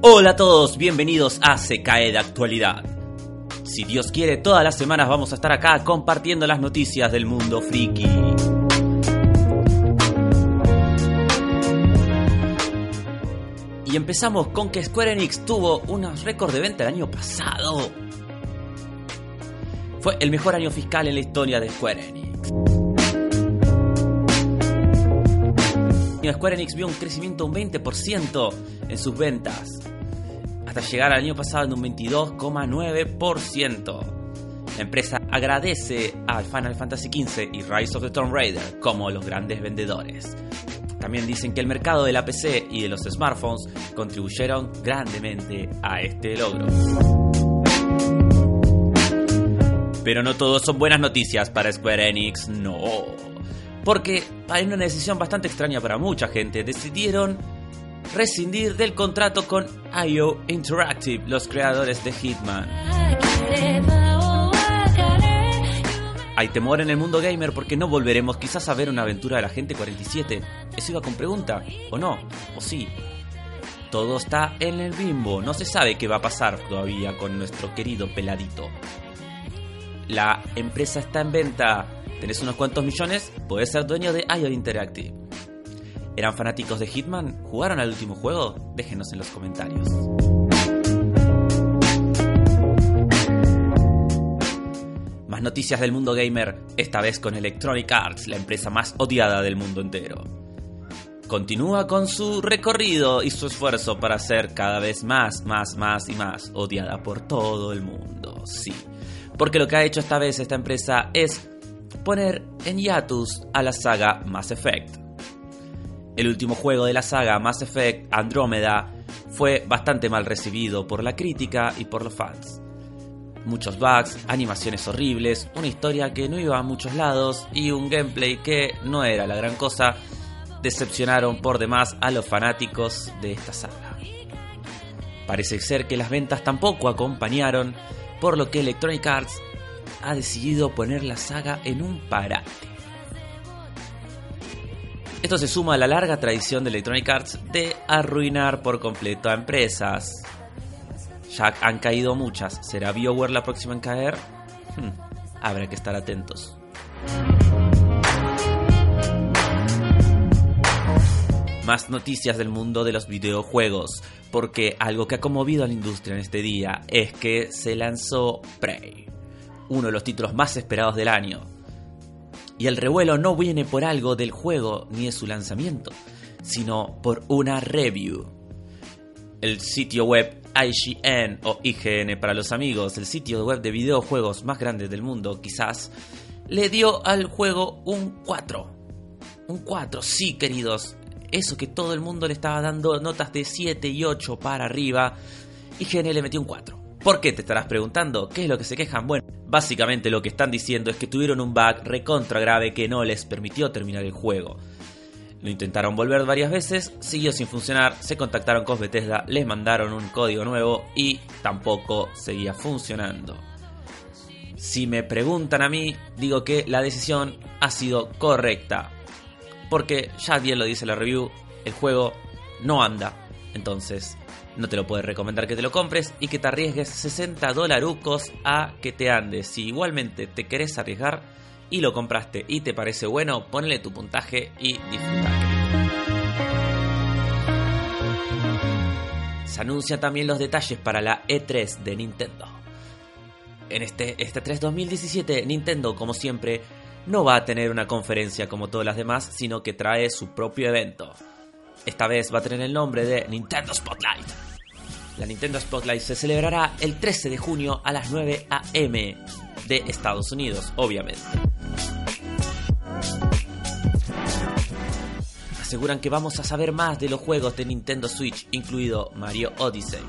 Hola a todos, bienvenidos a Se Cae de Actualidad. Si Dios quiere, todas las semanas vamos a estar acá compartiendo las noticias del mundo friki. Y empezamos con que Square Enix tuvo unos récords de venta el año pasado. Fue el mejor año fiscal en la historia de Square Enix. Square Enix vio un crecimiento de un 20% en sus ventas, llegar al año pasado en un 22,9%. La empresa agradece a Final Fantasy XV y Rise of the Tomb Raider como los grandes vendedores. También dicen que el mercado de la PC y de los smartphones contribuyeron grandemente a este logro. Pero no todo son buenas noticias para Square Enix, no. Porque, hay una decisión bastante extraña para mucha gente, decidieron rescindir del contrato con IO Interactive, los creadores de Hitman. Hay temor en el mundo gamer porque no volveremos quizás a ver una aventura de la gente 47. ¿Eso iba con pregunta? ¿O no? ¿O sí? Todo está en el bimbo, no se sabe qué va a pasar todavía con nuestro querido peladito. La empresa está en venta, tenés unos cuantos millones, podés ser dueño de IO Interactive. ¿Eran fanáticos de Hitman? ¿Jugaron al último juego? Déjenos en los comentarios. Más noticias del mundo gamer, esta vez con Electronic Arts, la empresa más odiada del mundo entero. Continúa con su recorrido y su esfuerzo para ser cada vez más, más, más y más odiada por todo el mundo. Sí, porque lo que ha hecho esta vez esta empresa es poner en hiatus a la saga Mass Effect. El último juego de la saga Mass Effect Andrómeda fue bastante mal recibido por la crítica y por los fans. Muchos bugs, animaciones horribles, una historia que no iba a muchos lados y un gameplay que no era la gran cosa, decepcionaron por demás a los fanáticos de esta saga. Parece ser que las ventas tampoco acompañaron, por lo que Electronic Arts ha decidido poner la saga en un parate. Esto se suma a la larga tradición de Electronic Arts de arruinar por completo a empresas. Ya han caído muchas. ¿Será BioWare la próxima en caer? Hmm, habrá que estar atentos. Más noticias del mundo de los videojuegos, porque algo que ha conmovido a la industria en este día es que se lanzó Prey, uno de los títulos más esperados del año. Y el revuelo no viene por algo del juego ni de su lanzamiento, sino por una review. El sitio web IGN o IGN para los amigos, el sitio web de videojuegos más grande del mundo quizás, le dio al juego un 4. Un 4, sí queridos. Eso que todo el mundo le estaba dando notas de 7 y 8 para arriba, IGN le metió un 4. ¿Por qué te estarás preguntando? ¿Qué es lo que se quejan? Bueno, básicamente lo que están diciendo es que tuvieron un bug recontra grave que no les permitió terminar el juego. Lo intentaron volver varias veces, siguió sin funcionar, se contactaron con Bethesda, les mandaron un código nuevo y tampoco seguía funcionando. Si me preguntan a mí, digo que la decisión ha sido correcta. Porque ya bien lo dice la review, el juego no anda. Entonces, no te lo puedes recomendar que te lo compres y que te arriesgues 60 dolarucos a que te andes. Si igualmente te querés arriesgar y lo compraste y te parece bueno, ponle tu puntaje y disfruta. Se anuncian también los detalles para la E3 de Nintendo. En este, este 3 2017, Nintendo, como siempre, no va a tener una conferencia como todas las demás, sino que trae su propio evento. Esta vez va a tener el nombre de Nintendo Spotlight. La Nintendo Spotlight se celebrará el 13 de junio a las 9 am de Estados Unidos, obviamente. Aseguran que vamos a saber más de los juegos de Nintendo Switch, incluido Mario Odyssey.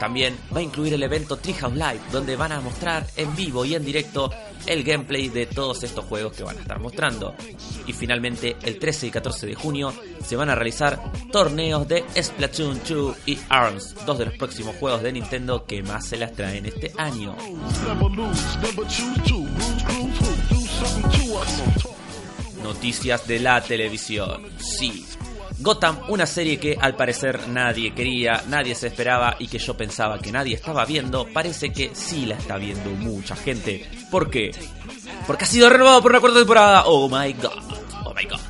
También va a incluir el evento Treehouse Live, donde van a mostrar en vivo y en directo el gameplay de todos estos juegos que van a estar mostrando. Y finalmente, el 13 y 14 de junio se van a realizar torneos de Splatoon 2 y ARMS, dos de los próximos juegos de Nintendo que más se las traen este año. Noticias de la televisión. Sí, Gotham, una serie que al parecer nadie quería, nadie se esperaba y que yo pensaba que nadie estaba viendo, parece que sí la está viendo mucha gente. ¿Por qué? Porque ha sido renovado por una cuarta temporada. Oh my god, oh my god.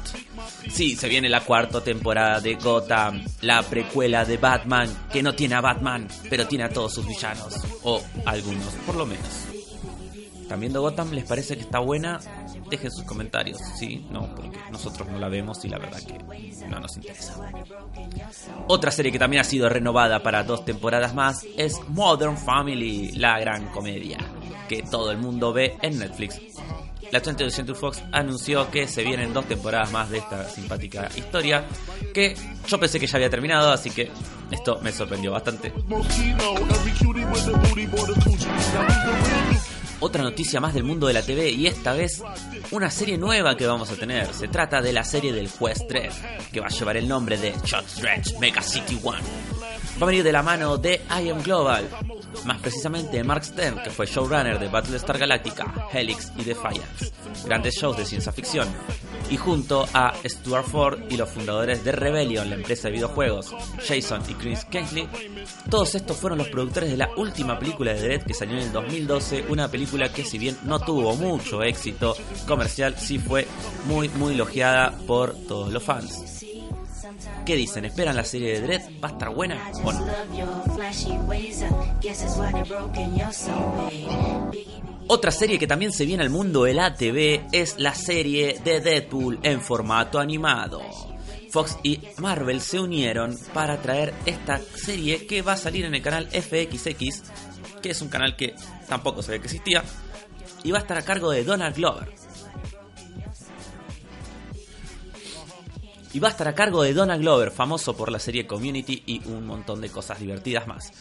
Sí, se viene la cuarta temporada de Gotham, la precuela de Batman, que no tiene a Batman, pero tiene a todos sus villanos, o algunos, por lo menos. ¿Están Gotham? ¿Les parece que está buena? Dejen sus comentarios, ¿sí? No, porque nosotros no la vemos y la verdad que no nos interesa. Otra serie que también ha sido renovada para dos temporadas más es Modern Family, la gran comedia, que todo el mundo ve en Netflix. La 20th Century Fox anunció que se vienen dos temporadas más de esta simpática historia, que yo pensé que ya había terminado, así que esto me sorprendió bastante. Otra noticia más del mundo de la TV y esta vez una serie nueva que vamos a tener. Se trata de la serie del juez 3, que va a llevar el nombre de Shot Stretch Mega City One. Va a venir de la mano de I Am Global, más precisamente Mark Stern, que fue showrunner de Battlestar Galactica, Helix y Defiance, grandes shows de ciencia ficción, y junto a Stuart Ford y los fundadores de Rebellion, la empresa de videojuegos, Jason y Chris Kensley, todos estos fueron los productores de la última película de Dredd que salió en el 2012, una película que si bien no tuvo mucho éxito comercial, sí fue muy muy elogiada por todos los fans. ¿Qué dicen? ¿Esperan la serie de Dread? ¿Va a estar buena? Otra serie que también se viene al mundo del ATV es la serie de Deadpool en formato animado. Fox y Marvel se unieron para traer esta serie que va a salir en el canal FXX, que es un canal que tampoco ve que existía, y va a estar a cargo de Donald Glover. y va a estar a cargo de Donald Glover, famoso por la serie Community y un montón de cosas divertidas más.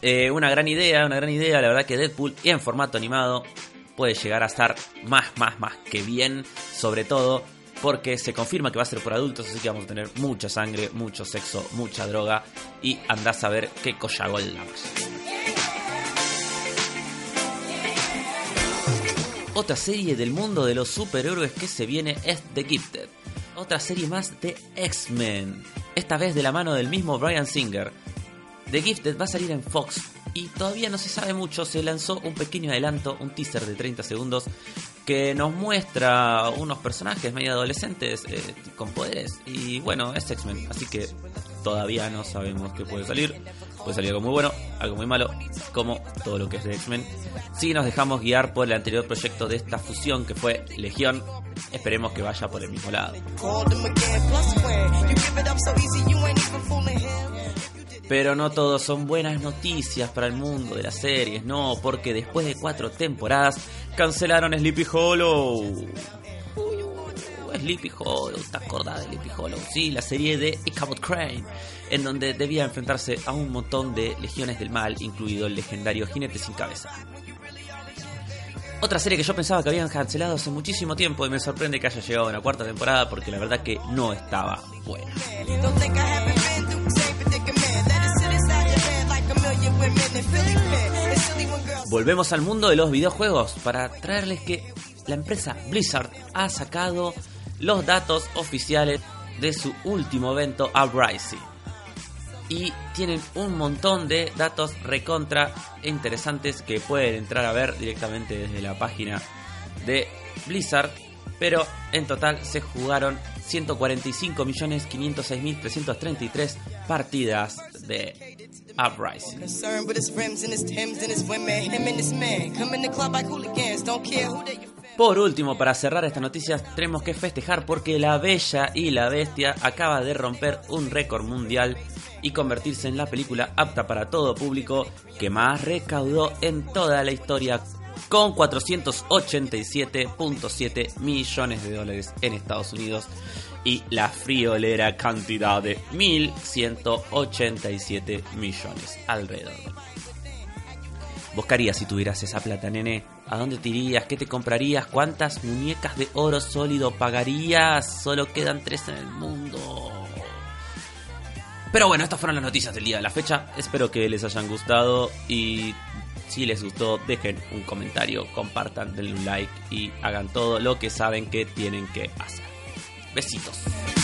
Eh, una gran idea, una gran idea, la verdad que Deadpool y en formato animado puede llegar a estar más, más, más que bien, sobre todo porque se confirma que va a ser por adultos, así que vamos a tener mucha sangre, mucho sexo, mucha droga y andás a ver qué collagol. Otra serie del mundo de los superhéroes que se viene es The Gifted otra serie más de X-Men. Esta vez de la mano del mismo Brian Singer. The Gifted va a salir en Fox y todavía no se sabe mucho. Se lanzó un pequeño adelanto, un teaser de 30 segundos que nos muestra unos personajes medio adolescentes eh, con poderes. Y bueno, es X-Men, así que todavía no sabemos qué puede salir. Puede salir algo muy bueno, algo muy malo, como todo lo que es de X-Men. Si nos dejamos guiar por el anterior proyecto de esta fusión que fue Legión, esperemos que vaya por el mismo lado. Pero no todos son buenas noticias para el mundo de las series, no, porque después de cuatro temporadas cancelaron Sleepy Hollow. Sleepy Hollow, ¿te acordás de Sleepy Hollow? Sí, la serie de Ichabod Crane, en donde debía enfrentarse a un montón de legiones del mal, incluido el legendario Jinete sin cabeza. Otra serie que yo pensaba que habían cancelado hace muchísimo tiempo y me sorprende que haya llegado a una cuarta temporada porque la verdad que no estaba buena. Volvemos al mundo de los videojuegos para traerles que la empresa Blizzard ha sacado los datos oficiales de su último evento Uprising. Y tienen un montón de datos recontra interesantes que pueden entrar a ver directamente desde la página de Blizzard. Pero en total se jugaron 145.506.333 partidas de Uprising. Por último, para cerrar estas noticias, tenemos que festejar porque La Bella y la Bestia acaba de romper un récord mundial y convertirse en la película apta para todo público que más recaudó en toda la historia con 487.7 millones de dólares en Estados Unidos y la friolera cantidad de 1.187 millones alrededor. ¿Buscarías si tuvieras esa plata, nene? ¿A dónde te irías? ¿Qué te comprarías? ¿Cuántas muñecas de oro sólido pagarías? Solo quedan tres en el mundo. Pero bueno, estas fueron las noticias del día de la fecha. Espero que les hayan gustado y si les gustó, dejen un comentario, compartan, denle un like y hagan todo lo que saben que tienen que hacer. Besitos.